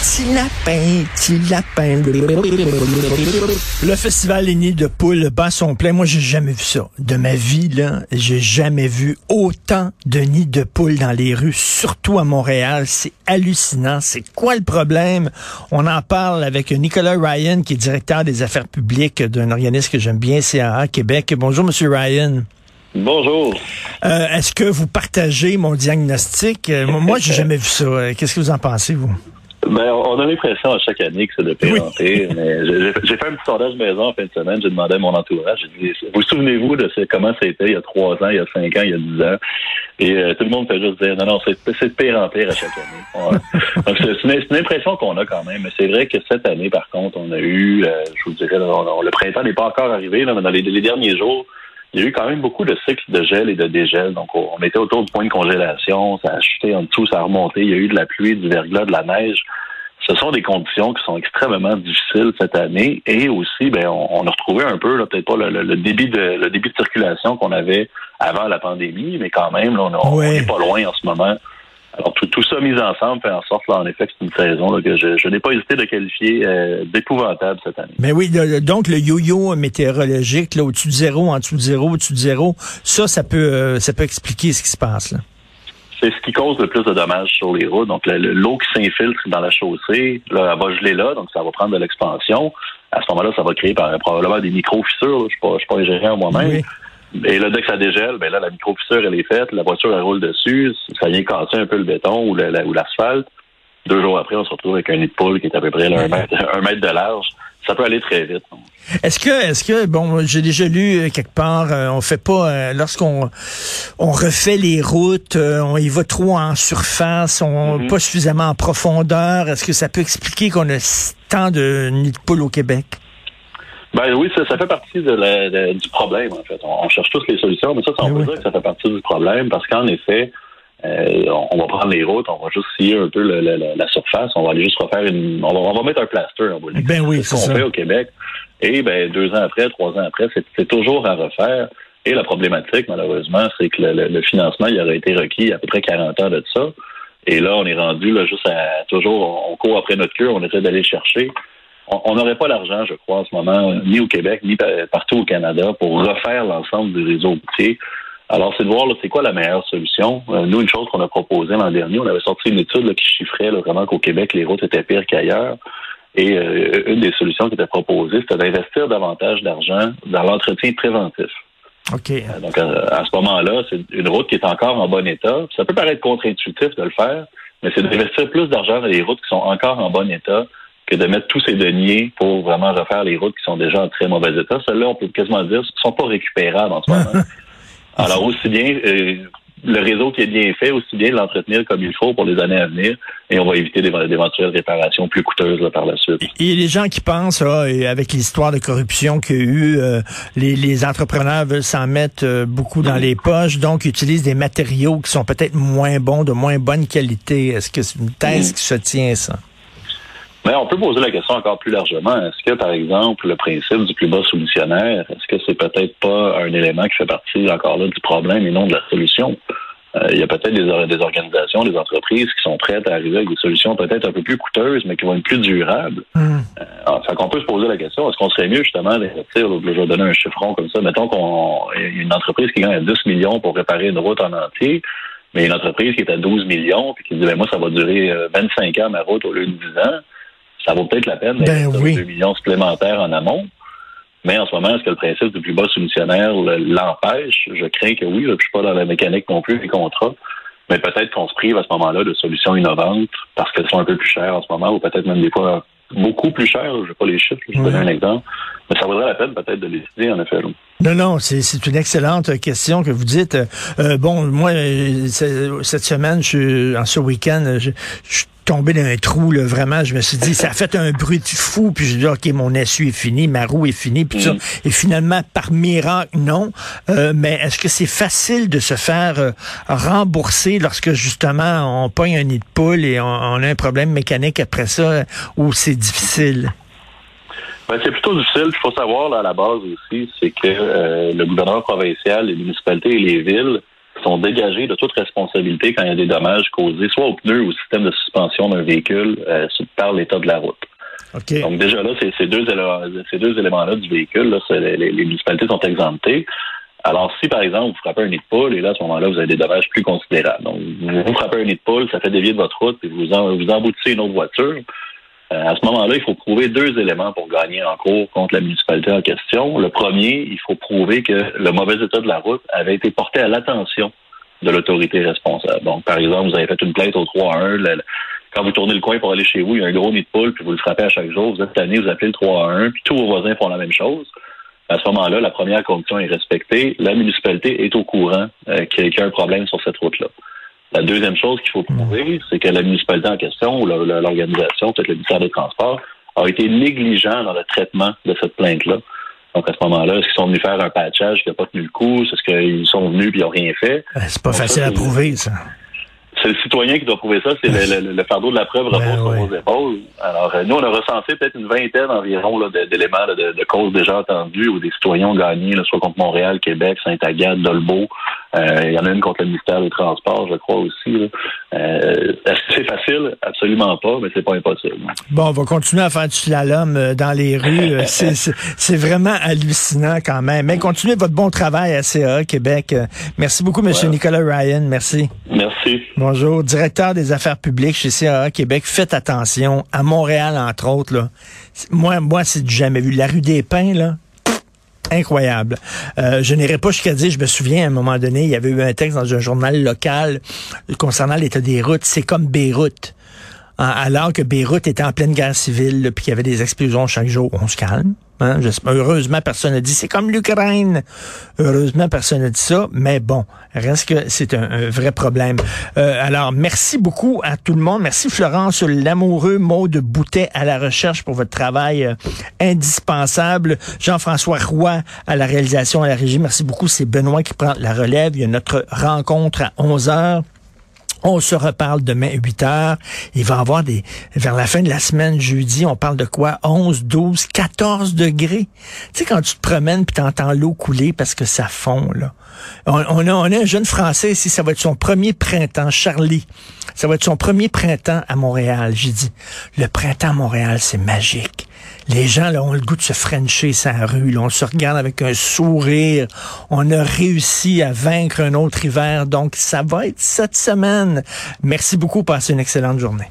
Petit lapin, petit lapin. Le festival des nids de poules bat son plein. Moi, j'ai jamais vu ça. De ma vie, là, j'ai jamais vu autant de nids de poules dans les rues, surtout à Montréal. C'est hallucinant. C'est quoi le problème? On en parle avec Nicolas Ryan, qui est directeur des affaires publiques d'un organisme que j'aime bien, CAA Québec. Bonjour, Monsieur Ryan. Bonjour. Euh, Est-ce que vous partagez mon diagnostic? Euh, moi, j'ai jamais vu ça. Euh, Qu'est-ce que vous en pensez, vous? Ben, on a l'impression à chaque année que c'est de pire en pire, mais j'ai j'ai fait un petit sondage maison en fin de semaine. J'ai demandé à mon entourage, j'ai dit, vous souvenez-vous de ce, comment c'était il y a trois ans, il y a cinq ans, il y a dix ans? Et euh, tout le monde fait juste dire, non, non, c'est de pire en pire à chaque année. Ouais. Donc, c'est une, une impression qu'on a quand même, mais c'est vrai que cette année, par contre, on a eu, euh, je vous dirais, on- on- le printemps n'est pas encore arrivé, là, mais dans les, les derniers jours, il y a eu quand même beaucoup de cycles de gel et de dégel. Donc, on était autour du point de congélation, ça a chuté en dessous, ça a remonté. Il y a eu de la pluie, du verglas, de la neige. Ce sont des conditions qui sont extrêmement difficiles cette année. Et aussi, ben, on, on a retrouvé un peu, là, peut-être pas le, le- le débit de le débit de circulation qu'on avait avant la pandémie, mais quand même, là, on, a- on Ouais. est pas loin en ce moment. Alors, tout, tout ça mis ensemble fait en sorte, là, en effet, que c'est une saison là, que je, je n'ai pas hésité de qualifier euh, d'épouvantable cette année. Mais oui, le- donc le yo-yo météorologique, là, au-dessus de zéro, en dessous de zéro, au-dessus de zéro, ça, ça peut, euh, ça peut expliquer ce qui se passe. Là. c'est ce qui cause le plus de dommages sur les routes. Donc, le- le- l'eau qui s'infiltre dans la chaussée, là, elle va geler là, donc ça va prendre de l'expansion. À ce moment-là, ça va créer par- probablement des micro-fissures. Je ne suis pas, je suis pas ingénieur moi-même. Oui. Et là, dès que ça dégèle, ben là, la micro-fissure, elle est faite, la voiture, elle roule dessus, ça vient casser un peu le béton ou le- la- ou l'asphalte. Deux jours après, on se retrouve avec un nid de poule qui est à peu près là, un, mètre, un mètre de large. Ça peut aller très vite. Est-ce que, est-ce que, bon, j'ai déjà lu euh, quelque part, euh, on fait pas, euh, lorsqu'on on refait les routes, euh, on y va trop en surface, on Mhm. pas suffisamment en profondeur. Est-ce que ça peut expliquer qu'on a tant de nids de poules au Québec? Ben oui, ça, ça fait partie de la- de- du problème, en fait. On, on cherche tous les solutions, mais ça, ça, on Ben peut oui. dire que ça fait partie du problème parce qu'en effet, euh, on, on va prendre les routes, on va juste scier un peu le- le- le- la surface, on va aller juste refaire une. On va, on va mettre un plaster, on va dire. Ben oui, c'est ce qu'on fait au Québec. Et ben deux ans après, trois ans après, c'est toujours à refaire. Et la problématique, malheureusement, c'est que le, le- financement, il aurait été requis il y a à peu près 40 ans de ça. Et là, on est rendu là juste à toujours, on court après notre queue, on essaie d'aller le chercher. On- n'aurait pas l'argent, je crois, en ce moment, ni au Québec, ni pa- partout au Canada, pour refaire l'ensemble du réseau routier. Alors, c'est de voir c'est quoi la meilleure solution. Euh, nous, une chose qu'on a proposée l'an dernier, on avait sorti une étude là, qui chiffrait là, vraiment qu'au Québec, les routes étaient pires qu'ailleurs. Et euh, une des solutions qui était proposée, c'était d'investir davantage d'argent dans l'entretien préventif. OK. Euh, Donc, à, à ce moment-là, c'est une route qui est encore en bon état. Ça peut paraître contre-intuitif de le faire, mais c'est d'investir plus d'argent dans les routes qui sont encore en bon état que de mettre tous ces deniers pour vraiment refaire les routes qui sont déjà en très mauvais état. Celles-là, on peut quasiment dire, ne sont pas récupérables en ce moment. Alors, aussi bien euh, le réseau qui est bien fait, aussi bien l'entretenir comme il faut pour les années à venir, et on va éviter d'éve- d'éventuelles réparations plus coûteuses là, par la suite. A des gens qui pensent, et avec l'histoire de corruption qu'il y a eu, euh, les, les entrepreneurs veulent s'en mettre euh, beaucoup dans les poches, donc utilisent des matériaux qui sont peut-être moins bons, de moins bonne qualité. Est-ce que c'est une thèse Mm. qui se tient, ça? Mais on peut poser la question encore plus largement. Est-ce que, par exemple, le principe du plus bas soumissionnaire, est-ce que c'est peut-être pas un élément qui fait partie encore là du problème et non de la solution? Euh, il y a peut-être des, or- des organisations, des entreprises qui sont prêtes à arriver avec des solutions peut-être un peu plus coûteuses, mais qui vont être plus durables. Hum. Alors, fait qu'on peut se poser la question, est-ce qu'on serait mieux justement d'investir, je vais donner un chiffron comme ça, mettons qu'on une entreprise qui gagne 10 millions pour réparer une route en entier, mais une entreprise qui est à 12 millions, puis qui dit, ben moi, ça va durer euh, 25 ans ma route au lieu de 10 ans, ça vaut peut-être la peine Ben oui. 2 millions supplémentaires en amont. Mais en ce moment, est-ce que le principe du plus bas soumissionnaire le- l'empêche? Je crains que oui. là, Je suis pas dans la mécanique non plus des contrats. Mais peut-être qu'on se prive à ce moment-là de solutions innovantes parce qu'elles sont un peu plus chères en ce moment, ou peut-être même des fois beaucoup plus chères. Je n'ai pas les chiffres, je vais donner un exemple. Mais ça vaudrait la peine peut-être de les étudier, en effet. Non, non, c'est une excellente question que vous dites. Euh, bon, moi, euh, cette semaine, je, en ce week-end, je, je tombé dans un trou, là, vraiment. Je me suis dit, ça a fait un bruit de fou. Puis je dis, OK, mon essuie est fini, ma roue est finie, puis Mm. Et finalement, par miracle, non. Euh, mais est-ce que c'est facile de se faire euh, rembourser lorsque, justement, on pogne un nid de poule et on, on a un problème mécanique après ça, ou c'est difficile? Ben, c'est plutôt difficile. Il faut savoir là, à la base aussi, c'est que euh, le gouvernement provincial, les municipalités et les villes sont dégagés de toute responsabilité quand il y a des dommages causés soit aux pneus ou au système de suspension d'un véhicule euh, par l'état de la route. Donc déjà là, ces, deux, ces deux éléments-là du véhicule, là, les, les, municipalités sont exemptées. Alors, si par exemple, vous frappez un nid de poule, et là, à ce moment-là, vous avez des dommages plus considérables. Donc, vous frappez un nid de poule, ça fait dévier de votre route, et vous, en, vous emboutissez une autre voiture. Euh, à ce moment-là, il faut prouver deux éléments pour gagner en cours contre la municipalité en question. Le premier, il faut prouver que le mauvais état de la route avait été porté à l'attention de l'autorité responsable. Donc, par exemple, vous avez fait une plainte au 3-1, quand vous tournez le coin pour aller chez vous, il y a un gros nid de poule, puis vous le frappez à chaque jour, vous êtes tanné, vous appelez le 3-1, puis tous vos voisins font la même chose. À ce moment-là, la première condition est respectée. La municipalité est au courant euh, qu'il y a un problème sur cette route-là. La deuxième chose qu'il faut prouver, c'est que la municipalité en question ou l'organisation, peut-être le ministère des Transports, a été négligent dans le traitement de cette plainte-là. Donc, à ce moment-là, est-ce qu'ils sont venus faire un patchage qui n'a pas tenu le coup? Est-ce qu'ils sont venus et ils n'ont rien fait? Ben, c'est pas facile à prouver, ça c'est le citoyen qui doit prouver ça, c'est le, fardeau de la preuve repose ben sur vos épaules. Alors, euh, nous, on a recensé peut-être une vingtaine environ d'éléments de, de, causes déjà entendues où des citoyens ont gagné, soit contre Montréal, Québec, Saint-Agathe, Dolbeau. Euh, il y en a une contre le ministère des Transports, je crois aussi. Euh, Est-ce que c'est facile? Absolument pas, mais c'est pas impossible. Bon, on va continuer à faire du slalom euh, dans les rues. c'est vraiment hallucinant quand même. Mais continuez votre bon travail à CA Québec. Merci beaucoup, M. Nicolas Ryan. Merci. Merci. Bonjour, directeur des affaires publiques chez CAA Québec. Faites attention. À Montréal, entre autres, là. Moi, moi, c'est du jamais vu. La rue des Pins, là, incroyable. Euh, je n'irai pas jusqu'à dire, je me souviens à un moment donné, il y avait eu un texte dans un journal local concernant l'état des routes. C'est comme Beyrouth. Alors que Beyrouth était en pleine guerre civile, puis qu'il y avait des explosions chaque jour, on se calme. Hein? Heureusement, personne n'a dit c'est comme l'Ukraine. Heureusement, personne n'a dit ça. Mais bon, reste que c'est un, vrai problème. Euh, alors, merci beaucoup à tout le monde. Merci Florence, l'amoureux mot de Boutet à la recherche pour votre travail euh, indispensable. Jean-François Roy à la réalisation à la régie. Merci beaucoup. C'est Benoît qui prend la relève. Il y a notre rencontre à 11 heures. On se reparle demain 8 heures. Il va y avoir des, vers la fin de la semaine, jeudi, on parle de quoi? 11, 12, 14 degrés. Tu sais, quand tu te promènes puis t'entends l'eau couler parce que ça fond, là. On, a, on a un jeune Français ici, ça va être son premier printemps, Charlie. Ça va être son premier printemps à Montréal. J'ai dit, le printemps à Montréal, c'est magique. Les gens là, ont le goût de se frencher sa rue. Là. On se regarde avec un sourire. On a réussi à vaincre un autre hiver. Donc, ça va être cette semaine. Merci beaucoup. Passez une excellente journée.